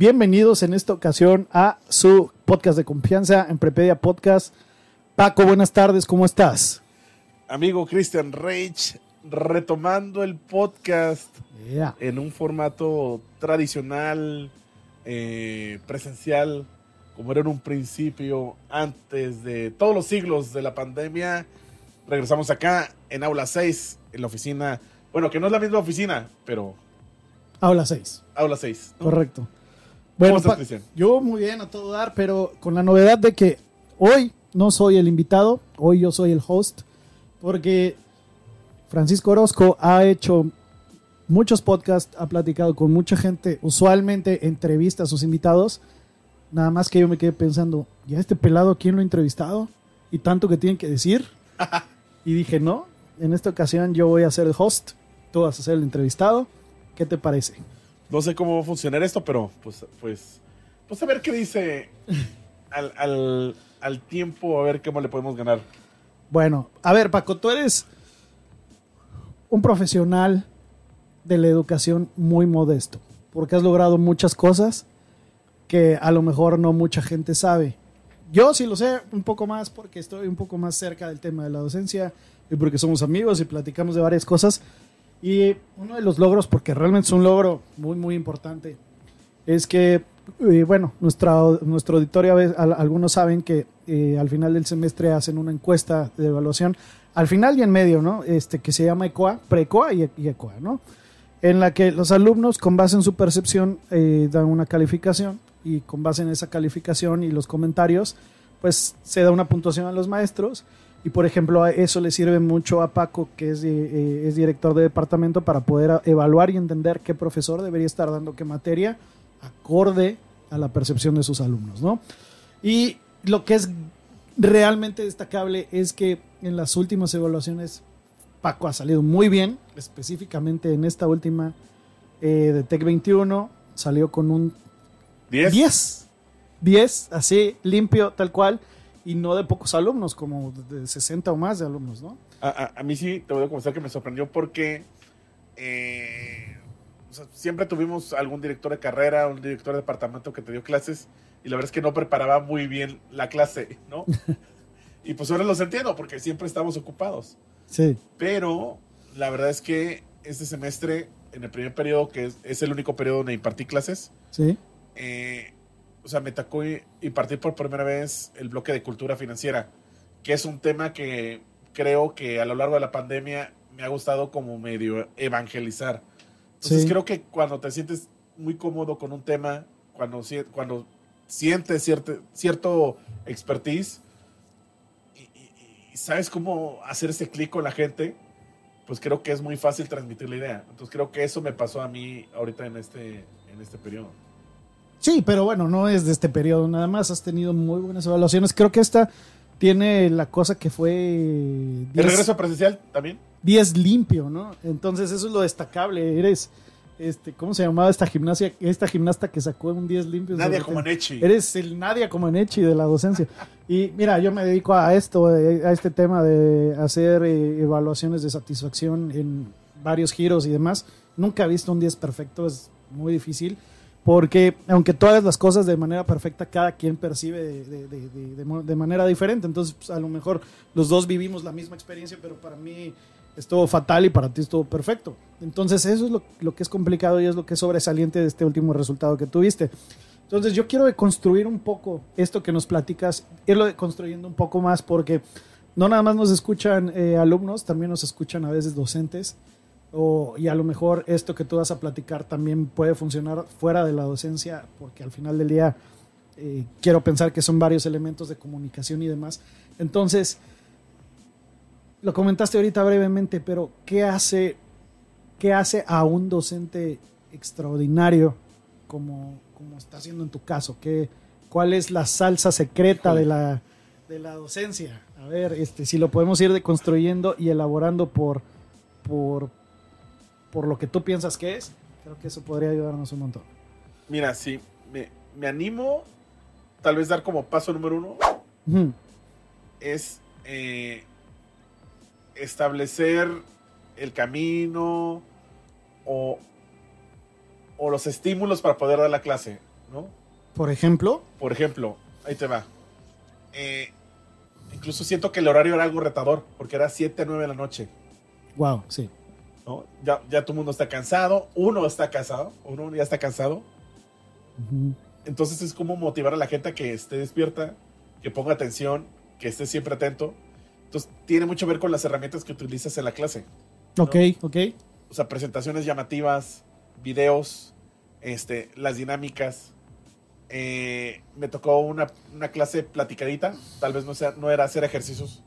Bienvenidos en esta ocasión a su podcast de confianza en Prepedia Podcast. Paco, buenas tardes, ¿cómo estás? Amigo Christian Reich, retomando el podcast Yeah. en un formato tradicional, eh, presencial, como era en un principio, antes de todos los siglos de la pandemia. Regresamos acá en Aula 6, en la oficina, bueno, que no es la misma oficina, pero Habla 6, Aula 6. ¿no? correcto. Bueno, estás, Pa- Cristian? yo muy bien a todo dar, pero con la novedad de que hoy no soy el invitado, hoy yo soy el host, porque Francisco Orozco ha hecho muchos podcasts, ha platicado con mucha gente, usualmente entrevista a sus invitados, nada más que yo me quedé pensando, ¿ya este pelado quién lo ha entrevistado? Y tanto que tienen que decir. y dije, no, en esta ocasión yo voy a ser el host, tú vas a ser el entrevistado, ¿qué te parece? No sé cómo va a funcionar esto, pero pues, pues, pues a ver qué dice al, al, al tiempo, a ver cómo le podemos ganar. Bueno, a ver, Paco, tú eres un profesional de la educación muy modesto, porque has logrado muchas cosas que a lo mejor no mucha gente sabe. Yo sí lo sé un poco más porque estoy un poco más cerca del tema de la docencia y porque somos amigos y platicamos de varias cosas. Y uno de los logros, porque realmente es un logro muy, muy importante, es que, eh, bueno, nuestra, nuestro auditorio, algunos saben que eh, al final del semestre hacen una encuesta de evaluación, al final y en medio, ¿no? Este, que se llama ECOA, PRECOA y, y ECOA, ¿no? En la que los alumnos, con base en su percepción, eh, dan una calificación y con base en esa calificación y los comentarios, pues se da una puntuación a los maestros. Y por ejemplo, a eso le sirve mucho a Paco, que es, di- eh, es director de departamento, para poder evaluar y entender qué profesor debería estar dando qué materia acorde a la percepción de sus alumnos, ¿no? Y lo que es realmente destacable es que en las últimas evaluaciones Paco ha salido muy bien, específicamente en esta última eh, de Tech 21, salió con un 10. 10. 10, así, limpio, tal cual, y no de pocos alumnos, como de 60 o más de alumnos, ¿no? A, a- a mí sí, te voy a confesar que me sorprendió porque eh, o sea, siempre tuvimos algún director de carrera, un director de departamento que te dio clases y la verdad es que no preparaba muy bien la clase, ¿no? y pues ahora los entiendo porque siempre estamos ocupados. Sí. Pero la verdad es que este semestre, en el primer periodo, que es, es el único periodo donde impartí clases, Sí. eh, o sea, me tocó i- impartir por primera vez el bloque de cultura financiera, que es un tema que creo que a lo largo de la pandemia me ha gustado como medio evangelizar. Entonces Sí. creo que cuando te sientes muy cómodo con un tema, cuando, cuando sientes cierto, cierto expertise y, y- y sabes cómo hacer ese clic con la gente, pues creo que es muy fácil transmitir la idea. Entonces creo que eso me pasó a mí ahorita en este, en este periodo. Sí, pero bueno, no es de este periodo, nada más has tenido muy buenas evaluaciones. Creo que esta tiene la cosa que fue ¿El 10, regreso presencial también? 10 limpio, ¿no? Entonces eso es lo destacable. Eres, este, ¿cómo se llamaba esta gimnasia, esta gimnasta que sacó un 10 limpio? Nadia Comaneci. Eres el Nadia Comaneci de la docencia. Y mira, yo me dedico a esto, eh, a este tema de hacer eh, evaluaciones de satisfacción en varios giros y demás. Nunca he visto un 10 perfecto, es muy difícil. Porque aunque tú hagas las cosas de manera perfecta, cada quien percibe de, de- de- de- manera diferente. Entonces, pues, a lo mejor los dos vivimos la misma experiencia, pero para mí estuvo fatal y para ti estuvo perfecto. Entonces, eso es lo, lo que es complicado y es lo que es sobresaliente de este último resultado que tuviste. Entonces, yo quiero construir un poco esto que nos platicas, irlo construyendo un poco más, porque no nada más nos escuchan eh, alumnos, también nos escuchan a veces docentes. O, y a lo mejor esto que tú vas a platicar también puede funcionar fuera de la docencia, porque al final del día eh, quiero pensar que son varios elementos de comunicación y demás. Entonces, lo comentaste ahorita brevemente, pero ¿qué hace, qué hace a un docente extraordinario como, como está haciendo en tu caso? ¿Qué, ¿Cuál es la salsa secreta de la, de la docencia? A ver, este, si lo podemos ir deconstruyendo y elaborando por, por, por lo que tú piensas que es, creo que eso podría ayudarnos un montón. Mira, sí, me, me animo tal vez dar como paso número uno es eh, establecer el camino o, o los estímulos para poder dar la clase, ¿no? Por ejemplo, Por ejemplo, ahí te va. Eh, incluso siento que el horario era algo retador, porque era 7 a 9 de la noche. wow, sí. ¿No? Ya, ya todo el mundo está cansado, uno está cansado, uno ya está cansado. Entonces es como motivar a la gente a que esté despierta, que ponga atención, que esté siempre atento. Entonces tiene mucho que ver con las herramientas que utilizas en la clase. Ok, ok. O sea, presentaciones llamativas, videos, este, las dinámicas. Eh, me tocó una, una clase platicadita, tal vez no, sea, no era hacer ejercicios,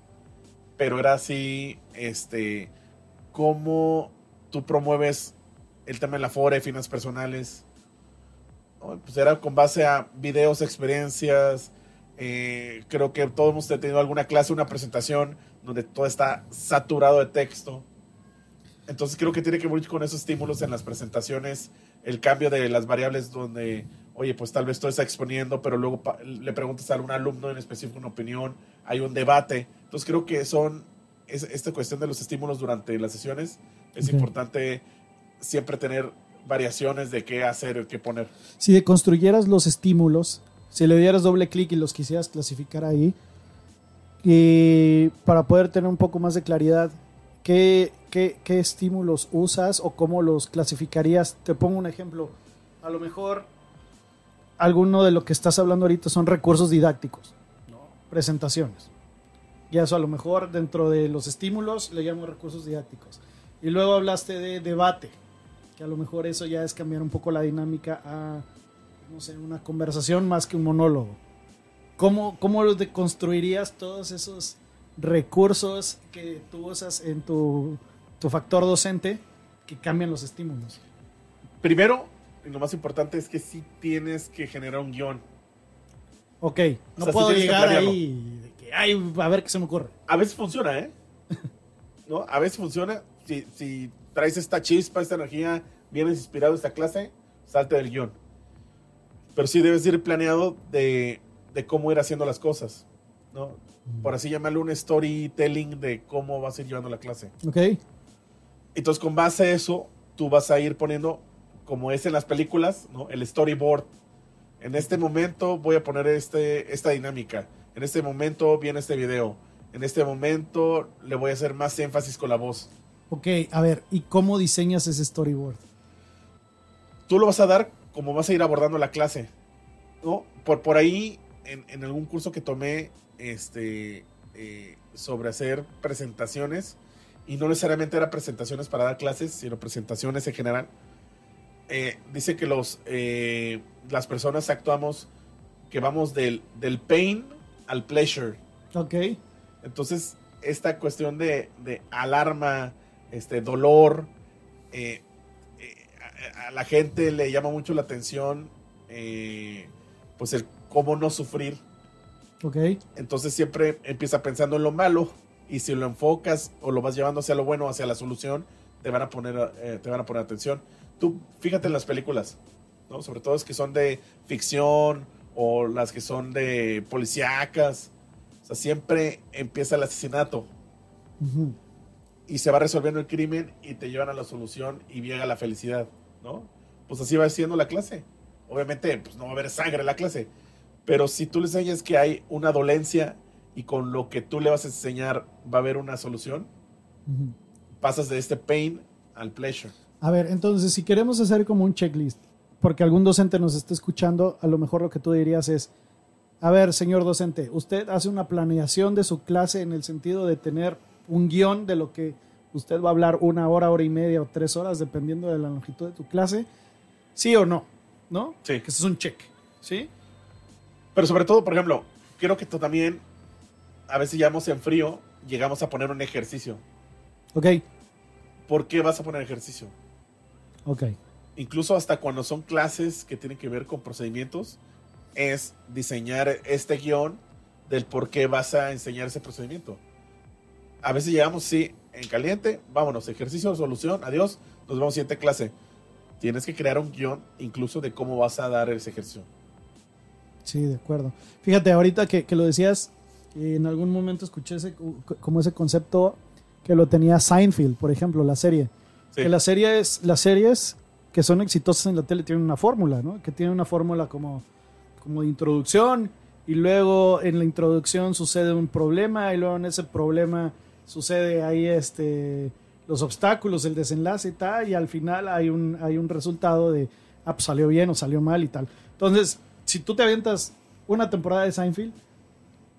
pero era así, este, cómo tú promueves el tema de la FORE, finanzas personales. Pues era con base a videos, experiencias. eh, creo que todos hemos tenido alguna clase, una presentación donde todo está saturado de texto. Entonces creo que tiene que ver con esos estímulos en las presentaciones, el cambio de las variables donde, oye, pues tal vez tú estás exponiendo, pero luego le preguntas a algún alumno en específico una opinión, hay un debate. Entonces creo que son, es, esta cuestión de los estímulos durante las sesiones, es importante siempre tener variaciones de qué hacer, qué poner. Si deconstruyeras los estímulos, si le dieras doble clic y los quisieras clasificar ahí, y para poder tener un poco más de claridad, ¿qué, qué, qué estímulos usas o cómo los clasificarías? Te pongo un ejemplo. A lo mejor alguno de lo que estás hablando ahorita son recursos didácticos, ¿no? presentaciones. Y eso a lo mejor dentro de los estímulos le llamo recursos didácticos. Y luego hablaste de debate, que a lo mejor eso ya es cambiar un poco la dinámica a, no sé, una conversación más que un monólogo. ¿Cómo, cómo los deconstruirías todos esos recursos que tú usas en tu, tu factor docente que cambian los estímulos? Primero, y lo más importante es que sí tienes que generar un guion. Ok, no O sea, sí puedo llegar ahí ay, a ver qué se me ocurre. A veces funciona, ¿eh? ¿No? A veces funciona. Si, si traes esta chispa, esta energía, vienes inspirado a esta clase, salte del guion. Pero sí debes ir planeado de, de cómo ir haciendo las cosas, ¿no? Por así llamarlo un storytelling de cómo vas a ir llevando la clase. Ok, Entonces, con base a eso, tú vas a ir poniendo, como es en las películas, ¿no? El storyboard. En este momento voy a poner este, esta dinámica. En este momento viene este video. En este momento le voy a hacer más énfasis con la voz. ok, a ver, ¿y cómo diseñas ese storyboard? Tú lo vas a dar como vas a ir abordando la clase. ¿no? Por, por ahí, en, en algún curso que tomé este, eh, sobre hacer presentaciones, y no necesariamente eran presentaciones para dar clases, sino presentaciones en general, eh, dice que los, eh, las personas actuamos que vamos del, del pain al pleasure. Ok, Entonces, esta cuestión de, de alarma, este dolor, eh, eh, a, a la gente le llama mucho la atención, eh, pues el cómo no sufrir. ok, Entonces siempre empieza pensando en lo malo y si lo enfocas o lo vas llevando hacia lo bueno, hacia la solución, te van a poner, te van a poner atención. Tú fíjate en las películas, ¿no? Sobre todo las que son de ficción o las que son de policíacas. O sea, siempre empieza el asesinato ujú, y se va resolviendo el crimen y te llevan a la solución y llega la felicidad, ¿no? Pues así va siendo la clase. Obviamente, pues no va a haber sangre en la clase, pero si tú le enseñas que hay una dolencia y con lo que tú le vas a enseñar va a haber una solución, ujú. pasas de este pain al pleasure. A ver, entonces, si queremos hacer como un checklist, porque algún docente nos está escuchando, a lo mejor lo que tú dirías es, a ver, señor docente, usted hace una planeación de su clase en el sentido de tener un guion de lo que usted va a hablar una hora, hora y media o tres horas, dependiendo de la longitud de tu clase, sí o no, ¿no? Sí. Que eso es un check, ¿sí? Pero sobre todo, por ejemplo, creo que tú también a veces llevamos en frío llegamos a poner un ejercicio. Ok, ¿Por qué vas a poner ejercicio? ok. Incluso hasta cuando son clases que tienen que ver con procedimientos, es diseñar este guion del por qué vas a enseñar ese procedimiento. A veces llegamos, sí, en caliente, vámonos, ejercicio, solución, adiós, nos vemos siguiente clase. Tienes que crear un guion incluso de cómo vas a dar ese ejercicio. Sí, de acuerdo. Fíjate, ahorita que, que lo decías, eh, en algún momento escuché ese, como ese concepto que lo tenía Seinfeld, por ejemplo, la serie. Sí. Que las series, las series que son exitosas en la tele tienen una fórmula, ¿no? Que tienen una fórmula como, como de introducción y luego en la introducción sucede un problema y luego en ese problema sucede ahí este los obstáculos, el desenlace y tal y al final hay un hay un resultado de ah, pues salió bien o salió mal y tal. Entonces, si tú te avientas una temporada de Seinfeld,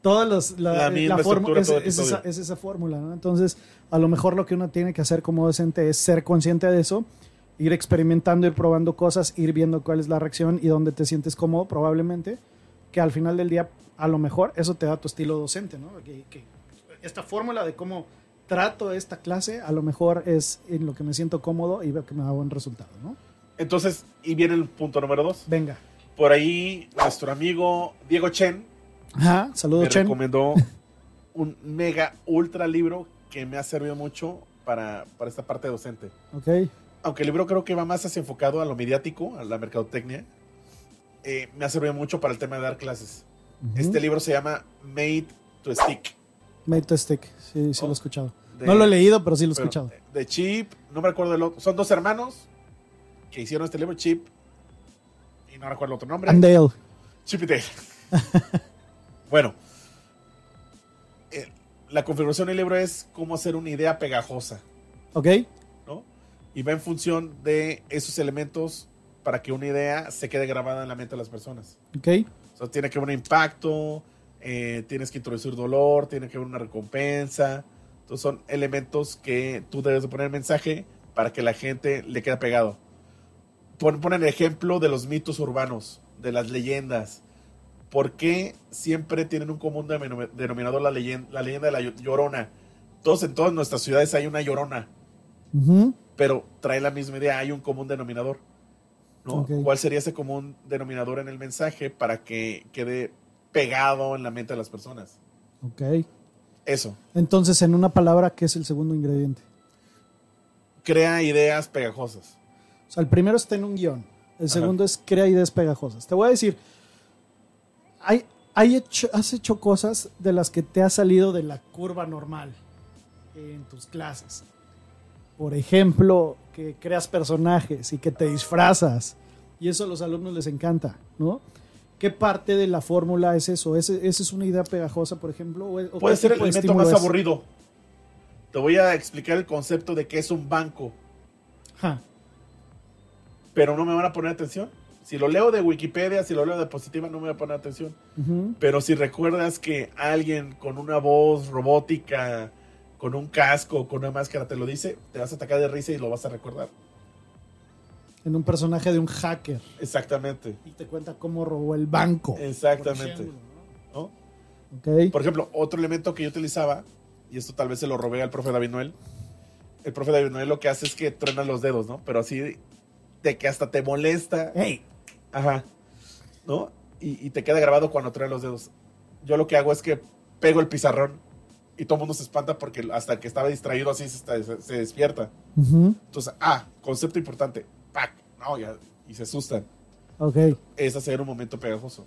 todas las la, La la fórmula es, esa, es esa fórmula, ¿no? Entonces, a lo mejor lo que uno tiene que hacer como docente es ser consciente de eso, ir experimentando, ir probando cosas, ir viendo cuál es la reacción y dónde te sientes cómodo, probablemente, que al final del día, a lo mejor, eso te da tu estilo docente, ¿no? Que, que esta fórmula de cómo trato esta clase, a lo mejor es en lo que me siento cómodo y veo que me da buen resultado, ¿no? Entonces, y viene el punto número dos. Venga. Por ahí, nuestro amigo Diego Chen Ajá, saludos, me Chen. recomendó un mega ultra libro que me ha servido mucho para, para esta parte docente. Ok, Aunque el libro creo que va más hacia enfocado a lo mediático, a la mercadotecnia, eh, me ha servido mucho para el tema de dar clases. Este libro se llama Made to Stick. Made to Stick, sí, sí Oh, lo he escuchado. de- no lo he leído, pero sí lo he pero, escuchado. De Chip, no me recuerdo el otro. Son dos hermanos que hicieron este libro, Chip, y no recuerdo el otro nombre. And Dale. Chip y Dale. bueno, eh, la configuración del libro es cómo hacer una idea pegajosa. Ok. Y va en función de esos elementos para que una idea se quede grabada en la mente de las personas. ok, O sea, tiene que haber un impacto, eh, tienes que introducir dolor, tiene que haber una recompensa. Entonces son elementos que tú debes de poner mensaje para que la gente le quede pegado. Pon, pon el ejemplo de los mitos urbanos, de las leyendas. ¿Por qué siempre tienen un común denom- denominador la leyenda, la leyenda de la Llo- llorona? Todos en todas nuestras ciudades hay una llorona Ujú. Pero trae la misma idea, hay un común denominador. ¿no? ¿Cuál sería ese común denominador en el mensaje para que quede pegado en la mente de las personas? ok. Eso, Entonces, en una palabra, ¿qué es el segundo ingrediente? crea ideas pegajosas. O sea, el primero está en un guion. El Ajá. segundo es crea ideas pegajosas. Te voy a decir, hay, hay hecho- has hecho cosas de las que te has salido de la curva normal en tus clases. Por ejemplo, que creas personajes y que te disfrazas. Y eso a los alumnos les encanta, ¿no? ¿Qué parte de la fórmula es eso? ¿Ese, esa es una idea pegajosa, por ejemplo? ¿O- Puede ser el elemento más es? aburrido. Te voy a explicar el concepto de qué es un banco, Ajá. pero no me van a poner atención. Si lo leo de Wikipedia, si lo leo de Positiva, no me voy a poner atención. Pero si recuerdas que alguien con una voz robótica, con un casco, con una máscara te lo dice, te vas a atacar de risa y lo vas a recordar. En un personaje de un hacker. Exactamente. y te cuenta cómo robó el banco. Exactamente. Por ejemplo, ¿no? ¿no? Ok. Por ejemplo, otro elemento que yo utilizaba, y esto tal vez se lo robé al profe David Noel. El profe David Noel lo que hace es que truena los dedos, ¿no? Pero así de que hasta te molesta. Ey, Ajá. ¿No? Y, y te queda grabado cuando truena los dedos. Yo lo que hago es que pego el pizarrón y todo el mundo se espanta porque hasta que estaba distraído así se, se- se despierta. ujú, Entonces, ah, concepto importante. ¡Pac! No, ya. Y se asustan. Ok. Es hacer un momento pegajoso.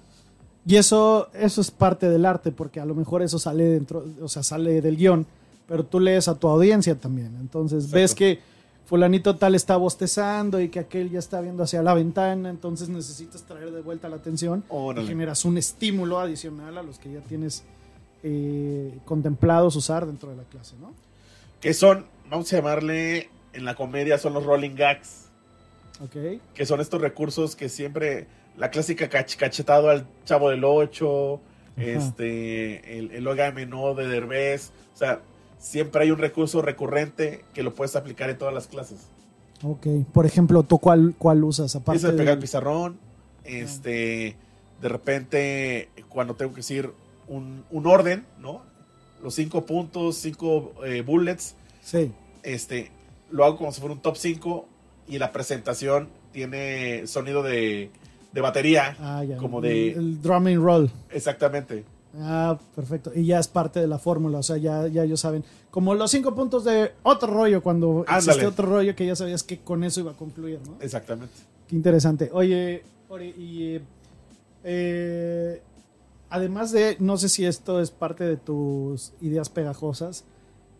Y eso, eso es parte del arte, porque a lo mejor eso sale dentro, o sea, sale del guion, pero tú lees a tu audiencia también. Entonces Exacto. ves que fulanito tal está bostezando y que aquel ya está viendo hacia la ventana, entonces necesitas traer de vuelta la atención Órale. y generas un estímulo adicional a los que ya tienes eh, contemplados usar dentro de la clase, ¿no? Que son, vamos a llamarle, en la comedia son los rolling gags. Ok. que son estos recursos que siempre la clásica cach- cachetado al chavo del 8, este el, el no de Derbez, o sea, siempre hay un recurso recurrente que lo puedes aplicar en todas las clases. Ok. Por ejemplo, ¿tú cuál, cuál usas? Aparte pegar el pizarrón, este de repente cuando tengo que decir un, un orden, ¿no? los cinco puntos, cinco eh, bullets. Sí. Este, lo hago como si fuera un top 5 y la presentación tiene sonido de, de batería. Ah, ya. Como El, de... el drumming roll. Exactamente. Ah, perfecto. Y ya es parte de la fórmula, o sea, ya, ya ellos saben. Como los cinco puntos de otro rollo, cuando existe otro rollo que ya sabías que con eso iba a concluir, ¿no? Exactamente. Qué interesante. Oye, Ori, y eh, además de, no sé si esto es parte de tus ideas pegajosas,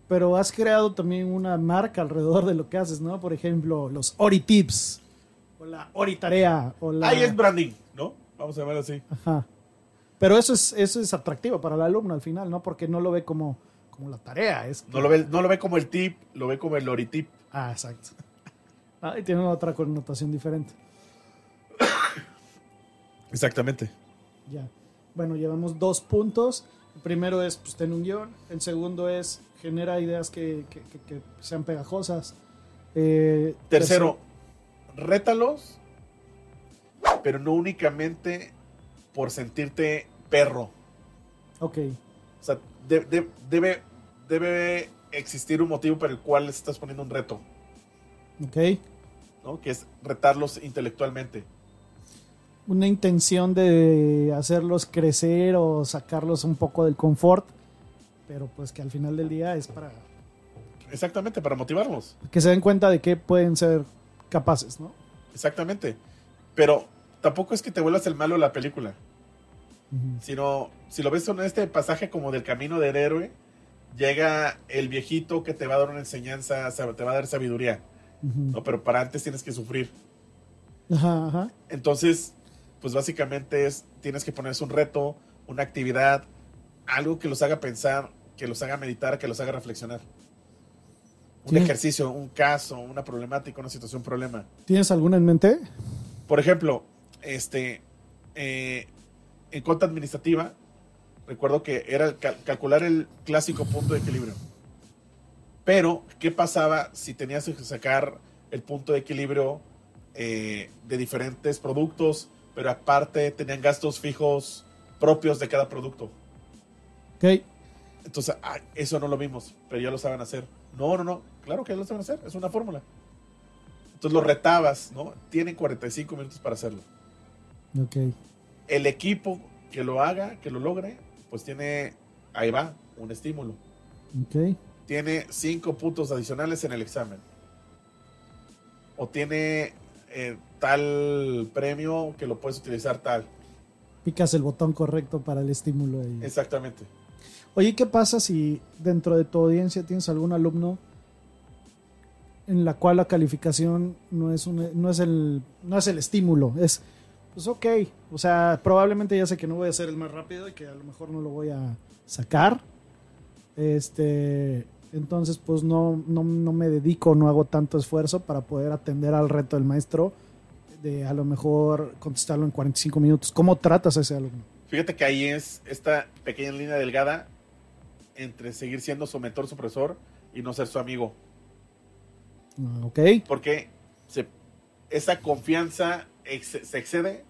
pero has creado también una marca alrededor de lo que haces, ¿no? Por ejemplo, los Ori Tips, o la Ori Tarea, o la... Ahí es branding, ¿no? Vamos a llamarlo así. Ajá. Pero eso es, eso es atractivo para el alumno al final, ¿no? Porque no lo ve como, como la tarea. Es No lo, ve, no lo ve como el tip, lo ve como el loritip. Ah, exacto. Ah, y tiene otra connotación diferente. Exactamente. Ya. Bueno, llevamos dos puntos. El primero es, pues, ten un guion. El segundo es, genera ideas que, que- que- que sean pegajosas. Eh, Tercero, rétalos, pero no únicamente por sentirte perro. Ok, O sea, de- de- debe, debe existir un motivo por el cual les estás poniendo un reto, ok. ¿no? Que es retarlos intelectualmente. Una intención de hacerlos crecer o sacarlos un poco del confort, pero pues que al final del día es para Exactamente, para motivarlos. que se den cuenta de que pueden ser capaces, ¿no? Exactamente. Pero tampoco es que te vuelvas el malo de la película, sino si lo ves en este pasaje como del camino del héroe, llega el viejito que te va a dar una enseñanza, te va a dar sabiduría. ¿no? Pero para antes tienes que sufrir. Ajá, ajá. Entonces, pues básicamente es, tienes que ponerse un reto, una actividad, algo que los haga pensar, que los haga meditar, que los haga reflexionar. Un ejercicio, un caso, una problemática, una situación, un problema. ¿Tienes alguna en mente? Por ejemplo, este, eh, en cuenta administrativa, recuerdo que era cal- calcular el clásico punto de equilibrio. Pero, ¿qué pasaba si tenías que sacar el punto de equilibrio eh, de diferentes productos, pero aparte tenían gastos fijos propios de cada producto? Ok. Entonces, ah, eso no lo vimos, pero ya lo saben hacer. No, no, no, claro que ya lo saben hacer, es una fórmula. Entonces lo retabas, ¿no? Tienen 45 minutos para hacerlo. Ok. El equipo que lo haga, que lo logre, pues tiene, ahí va, un estímulo. Ok. Tiene cinco puntos adicionales en el examen. O tiene eh, tal premio que lo puedes utilizar tal. Picas el botón correcto para el estímulo. ahí. Exactamente. Oye, ¿qué pasa si dentro de tu audiencia tienes algún alumno en la cual la calificación no es, un, no es, el, no es el estímulo? Es, pues ok, o sea, probablemente ya sé que no voy a ser el más rápido y que a lo mejor no lo voy a sacar. Este, entonces, pues no, no, no me dedico, no hago tanto esfuerzo para poder atender al reto del maestro de a lo mejor contestarlo en 45 minutos. ¿Cómo tratas a ese alumno? Fíjate que ahí es esta pequeña línea delgada entre seguir siendo su mentor, su profesor y no ser su amigo. Ah, Ok, Porque se- esa confianza ex- se excede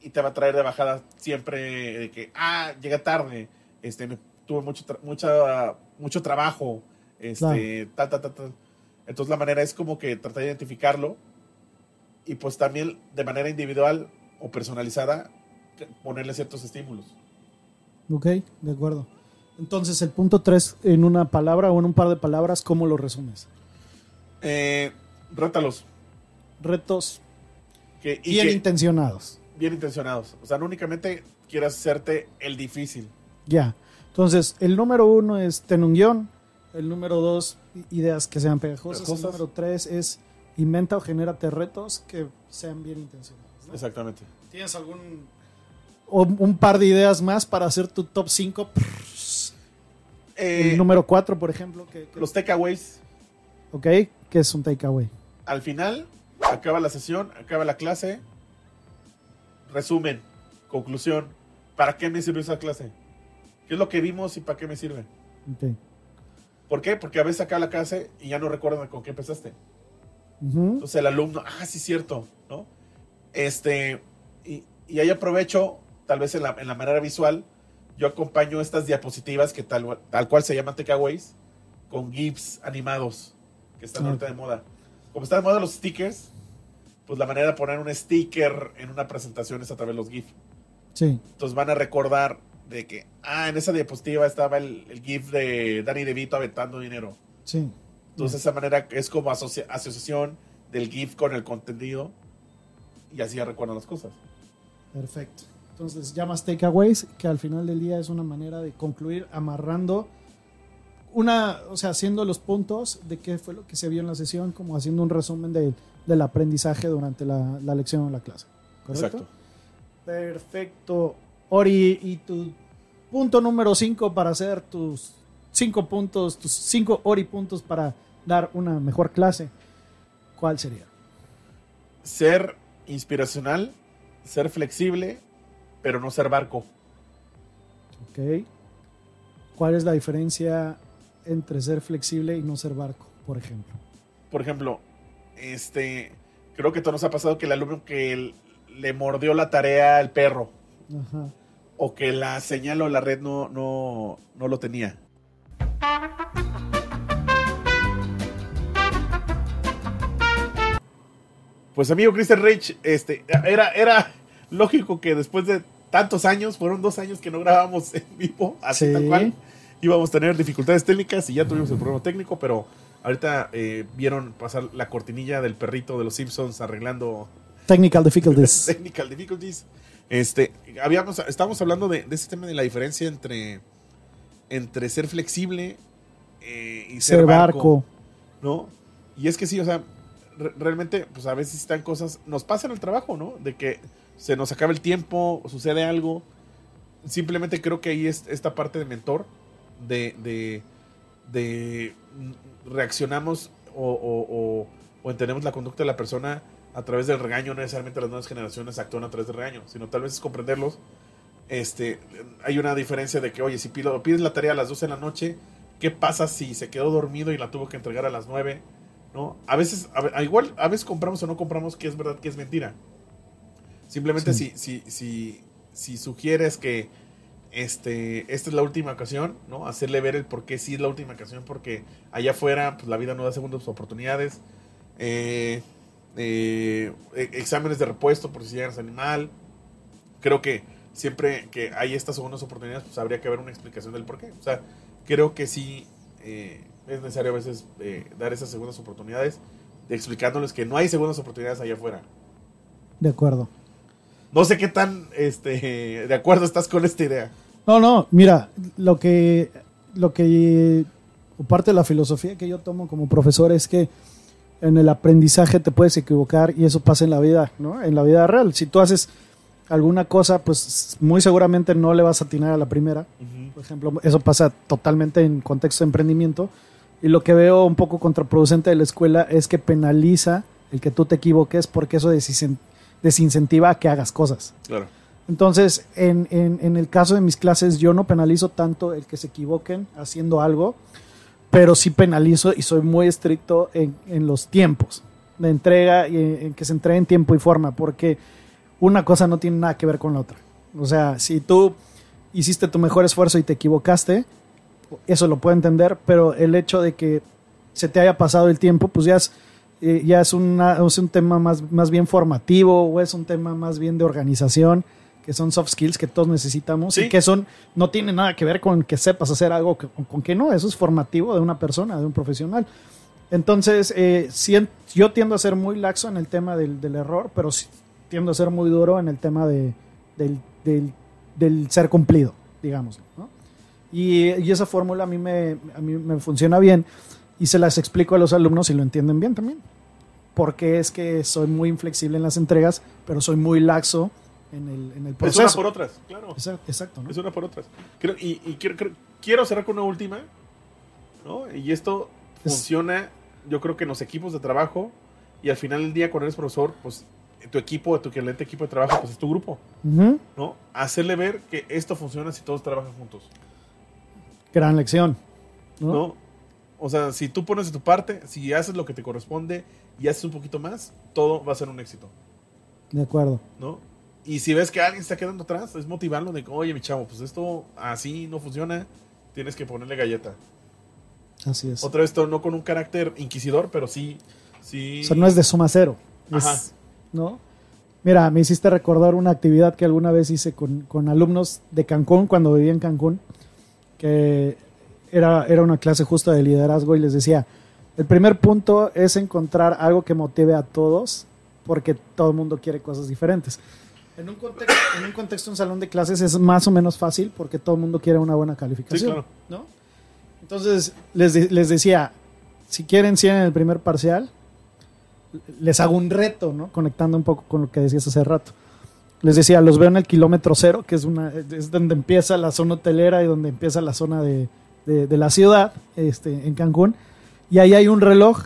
y te va a traer de bajada siempre de que, ah, llega tarde, este, me- tuve mucho, mucha, mucho trabajo, este, tal, tal, tal, tal. Entonces la manera es como que tratar de identificarlo y pues también de manera individual o personalizada ponerle ciertos estímulos. ok, de acuerdo. Entonces, el punto 3, en una palabra o en un par de palabras, ¿cómo lo resumes? Eh, rétalos. Retos Que, y bien que- intencionados. bien intencionados. O sea, no únicamente quieras hacerte el difícil. Ya. Entonces, el número uno es ten un guion. El número dos, ideas que sean pegajosas. Pegajosas. El número tres es inventa o genérate retos que sean bien intencionados. ¿no? Exactamente. ¿Tienes algún o un par de ideas más para hacer tu top 5? Eh, el número 4, por ejemplo. Que, que- los takeaways, ok, que es un takeaway. al final, acaba la sesión, acaba la clase, resumen, conclusión, ¿para qué me sirvió esa clase? ¿Qué es lo que vimos y para qué me sirve? Ok. ¿Por qué? Porque a veces acaba la clase y ya no recuerdan con qué empezaste. Entonces el alumno, ah, sí, cierto, ¿no? Este, y, y ahí aprovecho, tal vez en la, en la manera visual, yo acompaño estas diapositivas que tal, tal cual se llaman takeaways con GIFs animados que están Ah. ahorita de moda. Como están de moda los stickers, pues la manera de poner un sticker en una presentación es a través de los GIFs. Sí, Entonces van a recordar de que, ah, en esa diapositiva estaba el, el GIF de Danny DeVito aventando dinero. sí. Entonces, de esa manera es como asocia- asociación del GIF con el contenido y así ya recuerdan las cosas. Perfecto. Entonces llamas takeaways, que al final del día es una manera de concluir amarrando una, o sea, haciendo los puntos de qué fue lo que se vio en la sesión, como haciendo un resumen de- del aprendizaje durante la, la lección o la clase. ¿Correcto? Exacto. Perfecto. Ori, y tu punto número 5 para hacer tus 5 puntos, tus 5 Ori puntos para dar una mejor clase, ¿cuál sería? Ser inspiracional, ser flexible, pero no ser barco. Ok. ¿Cuál es la diferencia entre ser flexible y no ser barco, por ejemplo? Por ejemplo, este, creo que todo nos ha pasado que el alumno que le mordió la tarea al perro Ajá. o que la señal o la red no, no, no lo tenía. Pues amigo Christian Rich, este, era, era lógico que después de tantos años, fueron dos años que no grabábamos en vivo, así Sí. tal cual, íbamos a tener dificultades técnicas y ya tuvimos el problema técnico, pero ahorita eh, vieron pasar la cortinilla del perrito de los Simpsons arreglando Technical difficulties. technical difficulties. Este, habíamos, estábamos hablando de, de ese tema de la diferencia entre, entre ser flexible eh, y ser, ser barco, barco. ¿no? Y es que sí, o sea, re- realmente, pues a veces están cosas, nos pasa en el trabajo, ¿no? De que se nos acaba el tiempo, sucede algo. Simplemente creo que ahí es esta parte de mentor, de, de, de reaccionamos o, o- o- o entendemos la conducta de la persona a través del regaño, no necesariamente las nuevas generaciones actúan a través del regaño, sino tal vez es comprenderlos. Este, hay una diferencia de que, oye, si pido- pides la tarea a las 12 de la noche, ¿qué pasa si se quedó dormido y la tuvo que entregar a las 9? ¿No? A veces, a, igual, a veces compramos o no compramos que es verdad, que es mentira. Simplemente Sí. si, si, si, si sugieres que este, esta es la última ocasión, ¿no? Hacerle ver el por qué sí es la última ocasión, porque allá afuera pues, la vida no da segundas oportunidades. Eh, eh, e- exámenes de repuesto por si llegas animal. Creo que siempre que hay estas segundas oportunidades, pues habría que haber una explicación del por qué. O sea, creo que sí eh, es necesario a veces eh, dar esas segundas oportunidades, explicándoles que no hay segundas oportunidades allá afuera. De acuerdo. No sé qué tan este, de acuerdo estás con esta idea. No, no, mira, lo que, lo que, parte de la filosofía que yo tomo como profesor es que en el aprendizaje te puedes equivocar y eso pasa en la vida, ¿no? En la vida real. Si tú haces alguna cosa, pues muy seguramente no le vas a atinar a la primera. Por ejemplo, eso pasa totalmente en contexto de emprendimiento. Y lo que veo un poco contraproducente de la escuela es que penaliza el que tú te equivoques porque eso desin- desincentiva a que hagas cosas. Claro. Entonces, en, en- en el caso de mis clases, yo no penalizo tanto el que se equivoquen haciendo algo, pero sí penalizo y soy muy estricto en, en los tiempos de entrega y en, que se entregue en tiempo y forma, porque una cosa no tiene nada que ver con la otra. O sea, si tú hiciste tu mejor esfuerzo y te equivocaste, eso lo puedo entender, pero el hecho de que se te haya pasado el tiempo, pues ya es, eh, ya es, una- un tema más, más bien formativo o es un tema más bien de organización, que son soft skills que todos necesitamos Sí. y que son no tiene nada que ver con que sepas hacer algo que- con, con que no, eso es formativo de una persona, de un profesional. Entonces, eh, sien- yo tiendo a ser muy laxo en el tema del, del error, pero sí tiendo a ser muy duro en el tema de, del, del- del ser cumplido, digamos. ¿no? Y, y esa fórmula a mí, me, a mí me funciona bien y se las explico a los alumnos y lo entienden bien también. Porque es que soy muy inflexible en las entregas, pero soy muy laxo en el, en el Es proceso. una por otras, claro. Exacto, exacto, ¿no? Es una por otras. Creo- y y quiero, creo- quiero cerrar con una última. ¿no? Y esto Es- funciona, yo creo que en los equipos de trabajo. Y al final del día, cuando eres profesor, pues tu equipo, tu excelente equipo de trabajo, pues es tu grupo. ¿no? Hacerle ver que esto funciona si todos trabajan juntos. Gran lección. ¿no? ¿no? O sea, si tú pones de tu parte, si haces lo que te corresponde y haces un poquito más, todo va a ser un éxito. De acuerdo. ¿no? Y si ves que alguien está quedando atrás, es motivarlo de, oye, mi chavo, pues esto así no funciona, tienes que ponerle galleta. Así es. Otra vez, no con un carácter inquisidor, pero sí, sí. O sea, no es de suma cero. es- Ajá. ¿No? Mira, me hiciste recordar una actividad que alguna vez hice con, con alumnos de Cancún cuando vivía en Cancún, que era, era una clase justo de liderazgo y les decía, el primer punto es encontrar algo que motive a todos, porque todo el mundo quiere cosas diferentes. En un, contexto, en un contexto, un salón de clases es más o menos fácil porque todo el mundo quiere una buena calificación. Sí, claro. ¿no? Entonces, les, de- les decía, si quieren 100 en el primer parcial, les hago un reto, ¿no? Conectando un poco con lo que decías hace rato. Les decía, los veo en el kilómetro cero, que es, una, es donde empieza la zona hotelera y donde empieza la zona de, de- de la ciudad, este, en Cancún. Y ahí hay un reloj.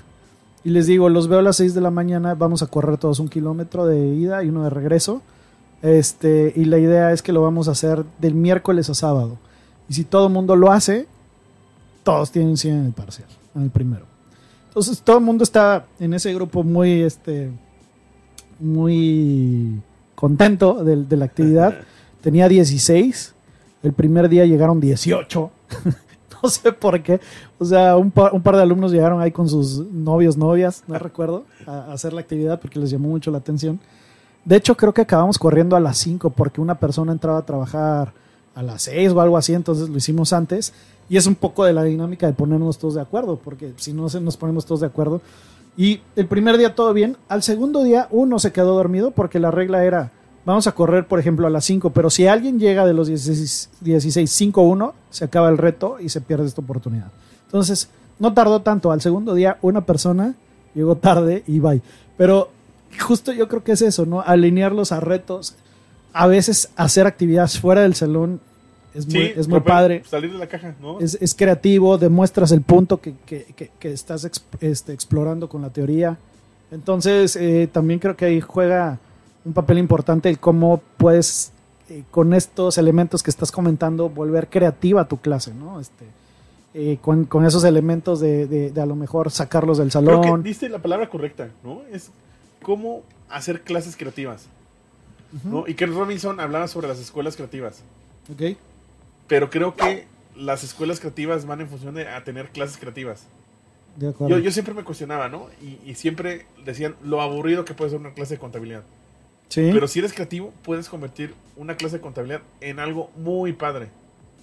Y les digo, los veo a las 6 de la mañana, vamos a correr todos un kilómetro de ida y uno de regreso. Este, y la idea es que lo vamos a hacer del miércoles a sábado. Y si todo el mundo lo hace, todos tienen 100 en el parcial, en el primero. Entonces todo el mundo está en ese grupo muy, este, muy contento de, de la actividad. Tenía 16, el primer día llegaron 18. no sé por qué. O sea, un par, un par de alumnos llegaron ahí con sus novios, novias, no recuerdo, a, a hacer la actividad porque les llamó mucho la atención. De hecho, creo que acabamos corriendo a las 5 porque una persona entraba a trabajar a las 6 o algo así, entonces lo hicimos antes. Y es un poco de la dinámica de ponernos todos de acuerdo, porque si no nos ponemos todos de acuerdo. Y el primer día todo bien, al segundo día uno se quedó dormido porque la regla era, vamos a correr por ejemplo a las 5, pero si alguien llega de los 16, 16 5-1, se acaba el reto y se pierde esta oportunidad. Entonces, no tardó tanto, al segundo día una persona llegó tarde y bye. Pero justo yo creo que es eso, ¿no? Alinearlos a retos, a veces hacer actividades fuera del salón es muy, Sí, es muy padre Salir de la caja, ¿no? es, es creativo, demuestras el punto que, que- que- que estás este, explorando con la teoría. Entonces, eh, también creo que ahí juega un papel importante el cómo puedes, eh, con estos elementos que estás comentando, volver creativa tu clase, ¿no? Este, eh, con, con esos elementos de, de- de a lo mejor sacarlos del Creo que salón. diste la palabra correcta, ¿no? Es cómo hacer clases creativas. ¿no? Y Ken Robinson hablaba sobre las escuelas creativas. ¿ok? Pero creo que las escuelas creativas van en función de a tener clases creativas. De acuerdo. Yo, yo siempre me cuestionaba, ¿no? Y, y siempre decían lo aburrido que puede ser una clase de contabilidad. sí, Pero si eres creativo, puedes convertir una clase de contabilidad en algo muy padre.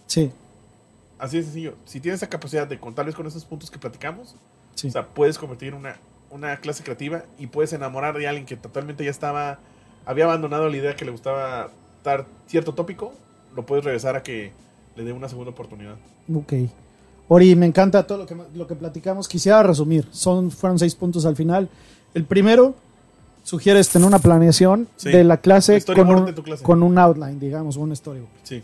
sí, Así de sencillo. Si tienes esa capacidad de contarles con esos puntos que platicamos, sí. o sea, puedes convertir una, una clase creativa y puedes enamorar de alguien que totalmente ya estaba, había abandonado la idea que le gustaba dar cierto tópico, lo puedes regresar a que le dé una segunda oportunidad. Ok. Ori, me encanta todo lo que, lo que platicamos. Quisiera resumir. Son, fueron seis puntos al final. El primero, sugieres tener una planeación Sí. de la clase con un, de tu clase. con un outline, digamos, un storyboard. Sí.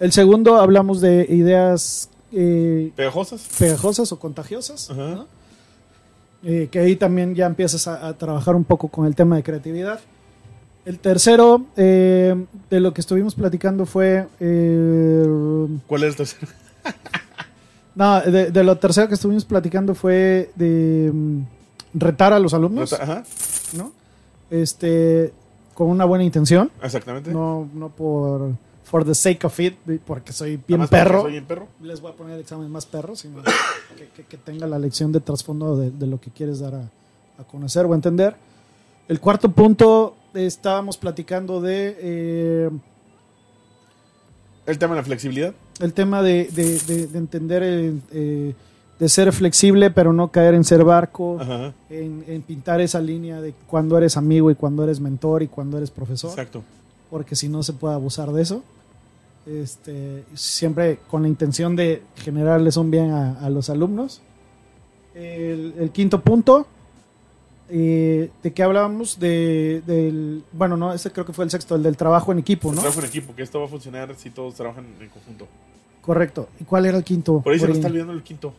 El segundo, hablamos de ideas eh, ¿Pegajosas? pegajosas o contagiosas. Ajá. ¿no? Eh, que ahí también ya empiezas a, a trabajar un poco con el tema de creatividad. El tercero, eh, de lo que estuvimos platicando fue... eh, ¿Cuál es el tercero? no, de, de lo tercero que estuvimos platicando fue de mm, retar a los alumnos, Ajá, ¿no? Este, con una buena intención, exactamente. no, no por for the sake of it, porque soy bien perro. Soy bien perro. Les voy a poner el examen más perro, sino que, que- que tenga la lección de trasfondo de, de lo que quieres dar a, a conocer o a entender. El cuarto punto, eh, estábamos platicando de eh, El tema de la flexibilidad. el tema de, de- de- de entender, eh, eh, de ser flexible, pero no caer en ser barco, en, en pintar esa línea de cuando eres amigo y cuando eres mentor y cuando eres profesor, exacto. Porque si no se puede abusar de eso. Este, siempre con la intención de generarles un bien a, a los alumnos. El, el quinto punto, eh, ¿de qué hablábamos? De, del, bueno, no, ese creo que fue el sexto, el del trabajo en equipo, El ¿no? trabajo en equipo, que esto va a funcionar si todos trabajan en conjunto. Correcto. ¿Y cuál era el quinto? Por ahí se Ori? está olvidando el quinto.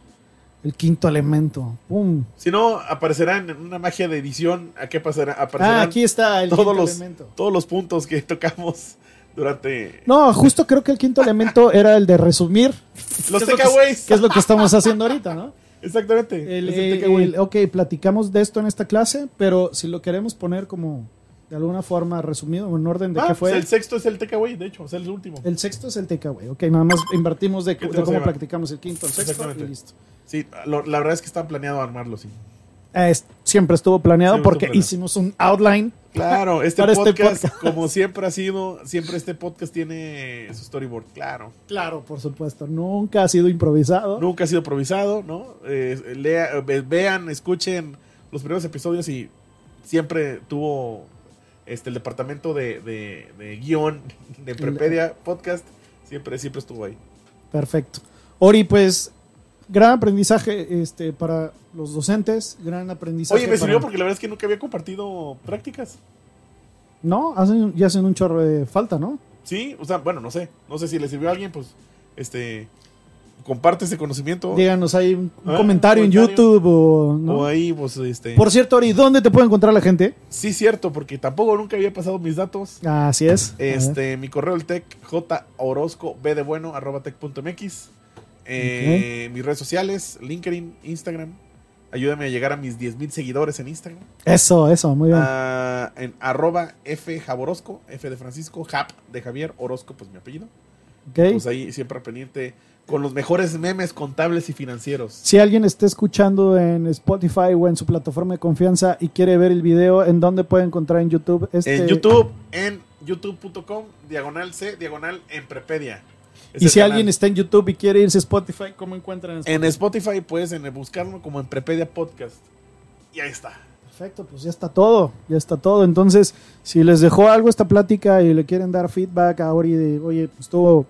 El quinto elemento. ¡Pum! Si no, aparecerá en una magia de edición. ¿A qué pasará? Ah, Aparecerán aquí está el todos quinto los, elemento. todos los puntos que tocamos durante No, justo creo que el quinto elemento era el de resumir. los ¿Qué es lo que- takeaways. Que es lo que estamos haciendo ahorita, ¿no? Exactamente. El, takeaway. el- ok, platicamos de esto en esta clase, pero si lo queremos poner como de alguna forma resumido en orden de Ah, qué fue. pues el sexto es el takeaway, de hecho, es el último. El sexto es el takeaway. Ok, nada más invertimos de, ¿Qué te de cómo practicamos el quinto, el sexto y listo. Sí, lo- la verdad es que está planeado armarlo, sí. Eh, es- siempre estuvo planeado Siempre porque estuvo planeado. hicimos un outline. Claro, este Para este podcast, como siempre ha sido, siempre este podcast tiene su storyboard, claro. Claro, por supuesto. Nunca ha sido improvisado. Nunca ha sido improvisado, ¿no? Eh, lea- ve- vean, escuchen los primeros episodios y siempre tuvo este el departamento de, de- de guion de Prepedia Podcast, siempre, siempre estuvo ahí. Perfecto. Ori, pues, gran aprendizaje este, para los docentes, gran aprendizaje. Oye, me para- sirvió porque la verdad es que nunca había compartido prácticas. No, hacen, ya hacen un chorro de falta, ¿no? Sí, o sea, bueno, no sé. No sé si le sirvió a alguien, pues, este, comparte ese conocimiento. Díganos ahí un, Ah, comentario en. YouTube o, ¿no? O ahí, pues, este. Por cierto, Ori, ¿dónde te puede encontrar la gente? Sí, cierto, porque tampoco nunca había pasado mis datos. Así es. Este, mi correo el tech, j orozco b de bueno arroba tech punto mx. Eh, Mis redes sociales, LinkedIn, Instagram. Ayúdame a llegar a mis 10.000 seguidores en Instagram. Eso, eso, muy bien. Ah, en arroba F Jaborosco, F de Francisco, Jap de Javier, Orozco, pues mi apellido. Ok. Pues ahí siempre pendiente con los mejores memes contables y financieros. Si alguien está escuchando en Spotify o en su plataforma de confianza y quiere ver el video, ¿en dónde puede encontrar en YouTube? Este, En YouTube, en youtube.com, diagonal C, diagonal en Prepedia. Es Y si canal. alguien está en YouTube y quiere irse a Spotify, ¿cómo encuentran Spotify? En Spotify puedes en buscarlo como en Prepedia Podcast. Y ahí está. Perfecto, pues ya está todo, ya está todo. Entonces, si les dejó algo esta plática y le quieren dar feedback a Ori de, oye, pues todo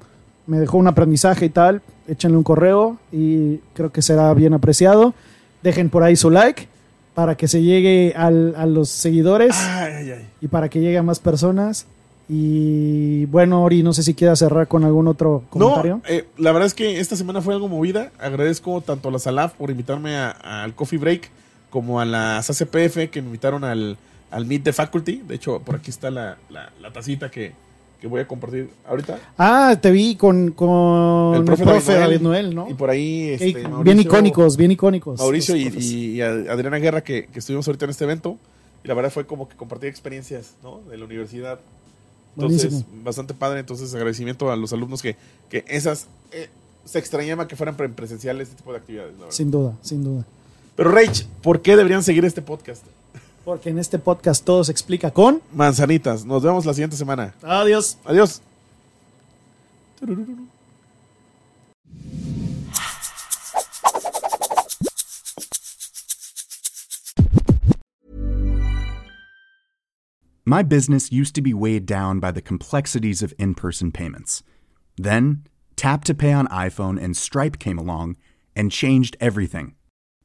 me dejó un aprendizaje y tal, échenle un correo y creo que será bien apreciado. Dejen por ahí su like para que se llegue al- a los seguidores Ay, ay, ay. y para que llegue a más personas. Y bueno, Ori, no sé si quieras cerrar con algún otro comentario. No, eh, la verdad es que esta semana fue algo movida. Agradezco tanto a la Salaf por invitarme a- al Coffee Break como a las ACPF que me invitaron al, al Meet the Faculty. De hecho, por aquí está la, la- la tacita que, que voy a compartir ahorita. Ah, te vi con, con el profe, David Noel, ¿no? Y por ahí, este, bien Mauricio- icónicos, bien icónicos. Mauricio y, y- y Adriana Guerra que, que estuvimos ahorita en este evento. Y la verdad fue como que compartir experiencias ¿no? de la universidad. Entonces, Buenísimo. bastante padre. Entonces, agradecimiento a los alumnos que, que esas eh, se extrañaba que fueran pre- presenciales este tipo de actividades. la verdad. Sin duda, sin duda. Pero, Rach, ¿por qué deberían seguir este podcast? Porque en este podcast todo se explica con. Manzanitas. Nos vemos la siguiente semana. Adiós. Adiós. My business used to be weighed down by the complexities of in person payments. Then, Tap to Pay on iPhone and Stripe came along and changed everything.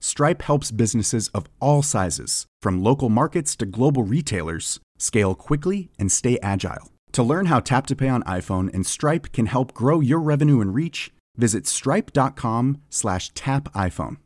Stripe helps businesses of all sizes, from local markets to global retailers, scale quickly and stay agile. To learn how Tap to Pay on iPhone and Stripe can help grow your revenue and reach, visit stripe.com slash tap iPhone.